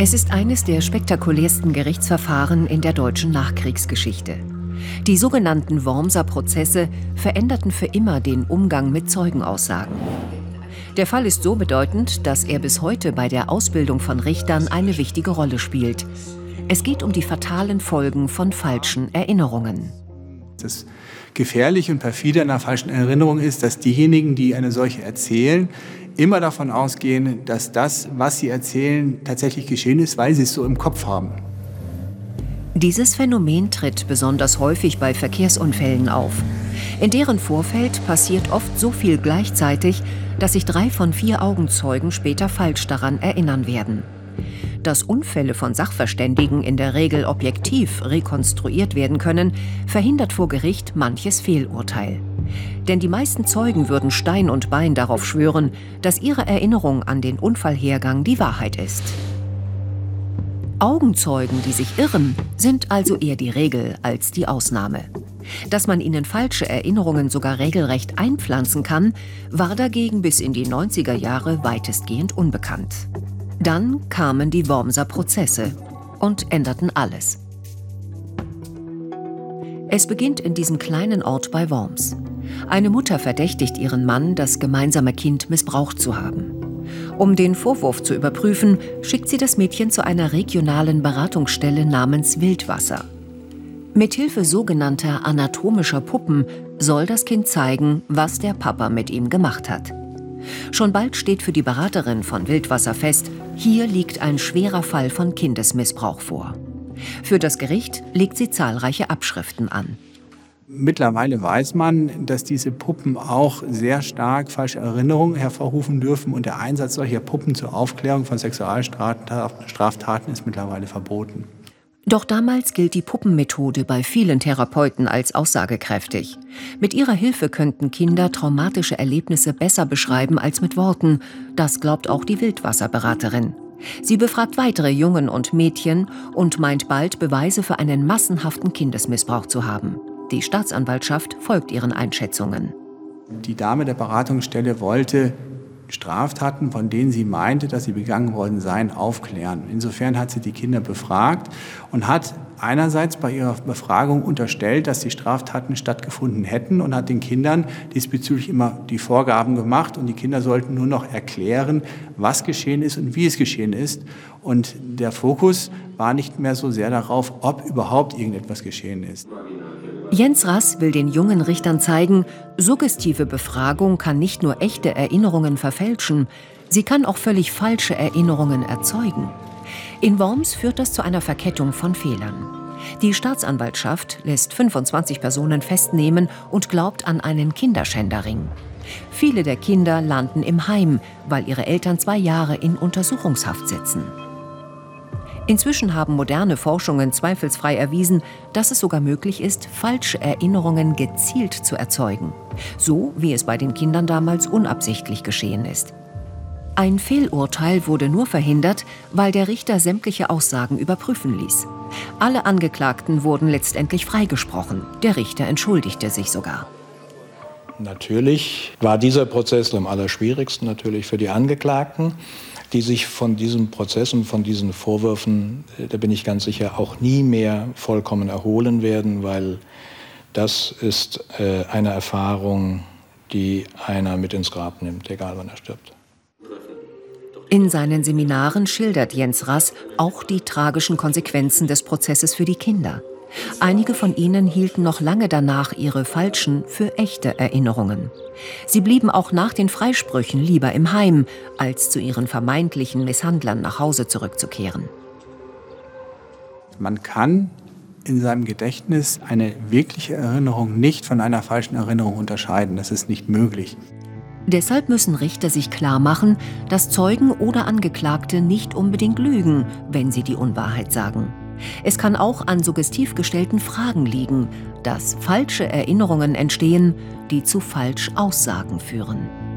Es ist eines der spektakulärsten Gerichtsverfahren in der deutschen Nachkriegsgeschichte. Die sogenannten Wormser Prozesse veränderten für immer den Umgang mit Zeugenaussagen. Der Fall ist so bedeutend, dass er bis heute bei der Ausbildung von Richtern eine wichtige Rolle spielt. Es geht um die fatalen Folgen von falschen Erinnerungen. Das Gefährliche und perfide einer falschen Erinnerung ist, dass diejenigen, die eine solche erzählen, immer davon ausgehen, dass das, was sie erzählen, tatsächlich geschehen ist, weil sie es so im Kopf haben. Dieses Phänomen tritt besonders häufig bei Verkehrsunfällen auf. In deren Vorfeld passiert oft so viel gleichzeitig, dass sich drei von vier Augenzeugen später falsch daran erinnern werden. Dass Unfälle von Sachverständigen in der Regel objektiv rekonstruiert werden können, verhindert vor Gericht manches Fehlurteil. Denn die meisten Zeugen würden Stein und Bein darauf schwören, dass ihre Erinnerung an den Unfallhergang die Wahrheit ist. Augenzeugen, die sich irren, sind also eher die Regel als die Ausnahme. Dass man ihnen falsche Erinnerungen sogar regelrecht einpflanzen kann, war dagegen bis in die 90er Jahre weitestgehend unbekannt. Dann kamen die Wormser Prozesse und änderten alles. Es beginnt in diesem kleinen Ort bei Worms. Eine Mutter verdächtigt ihren Mann, das gemeinsame Kind missbraucht zu haben. Um den Vorwurf zu überprüfen, schickt sie das Mädchen zu einer regionalen Beratungsstelle namens Wildwasser. Mithilfe sogenannter anatomischer Puppen soll das Kind zeigen, was der Papa mit ihm gemacht hat. Schon bald steht für die Beraterin von Wildwasser fest, hier liegt ein schwerer Fall von Kindesmissbrauch vor. Für das Gericht legt sie zahlreiche Abschriften an. Mittlerweile weiß man, dass diese Puppen auch sehr stark falsche Erinnerungen hervorrufen dürfen und der Einsatz solcher Puppen zur Aufklärung von Sexualstraftaten ist mittlerweile verboten. Doch damals gilt die Puppenmethode bei vielen Therapeuten als aussagekräftig. Mit ihrer Hilfe könnten Kinder traumatische Erlebnisse besser beschreiben als mit Worten. Das glaubt auch die Wildwasserberaterin. Sie befragt weitere Jungen und Mädchen und meint bald Beweise für einen massenhaften Kindesmissbrauch zu haben. Die Staatsanwaltschaft folgt ihren Einschätzungen. Die Dame der Beratungsstelle wollte Straftaten, von denen sie meinte, dass sie begangen worden seien, aufklären. Insofern hat sie die Kinder befragt und hat einerseits bei ihrer Befragung unterstellt, dass die Straftaten stattgefunden hätten und hat den Kindern diesbezüglich immer die Vorgaben gemacht und die Kinder sollten nur noch erklären, was geschehen ist und wie es geschehen ist. Und der Fokus war nicht mehr so sehr darauf, ob überhaupt irgendetwas geschehen ist. Jens Rass will den jungen Richtern zeigen, suggestive Befragung kann nicht nur echte Erinnerungen verfälschen, sie kann auch völlig falsche Erinnerungen erzeugen. In Worms führt das zu einer Verkettung von Fehlern. Die Staatsanwaltschaft lässt 25 Personen festnehmen und glaubt an einen Kinderschänderring. Viele der Kinder landen im Heim, weil ihre Eltern zwei Jahre in Untersuchungshaft sitzen. Inzwischen haben moderne Forschungen zweifelsfrei erwiesen, dass es sogar möglich ist, falsche Erinnerungen gezielt zu erzeugen, so wie es bei den Kindern damals unabsichtlich geschehen ist. Ein Fehlurteil wurde nur verhindert, weil der Richter sämtliche Aussagen überprüfen ließ. Alle Angeklagten wurden letztendlich freigesprochen. Der Richter entschuldigte sich sogar. Natürlich war dieser Prozess am allerschwierigsten natürlich für die Angeklagten die sich von diesem Prozess und von diesen Vorwürfen, äh, da bin ich ganz sicher, auch nie mehr vollkommen erholen werden, weil das ist äh, eine Erfahrung, die einer mit ins Grab nimmt, egal wann er stirbt. In seinen Seminaren schildert Jens Rass auch die tragischen Konsequenzen des Prozesses für die Kinder. Einige von ihnen hielten noch lange danach ihre falschen für echte Erinnerungen. Sie blieben auch nach den Freisprüchen lieber im Heim, als zu ihren vermeintlichen Misshandlern nach Hause zurückzukehren. Man kann in seinem Gedächtnis eine wirkliche Erinnerung nicht von einer falschen Erinnerung unterscheiden. Das ist nicht möglich. Deshalb müssen Richter sich klar machen, dass Zeugen oder Angeklagte nicht unbedingt lügen, wenn sie die Unwahrheit sagen. Es kann auch an suggestiv gestellten Fragen liegen, dass falsche Erinnerungen entstehen, die zu Falschaussagen führen.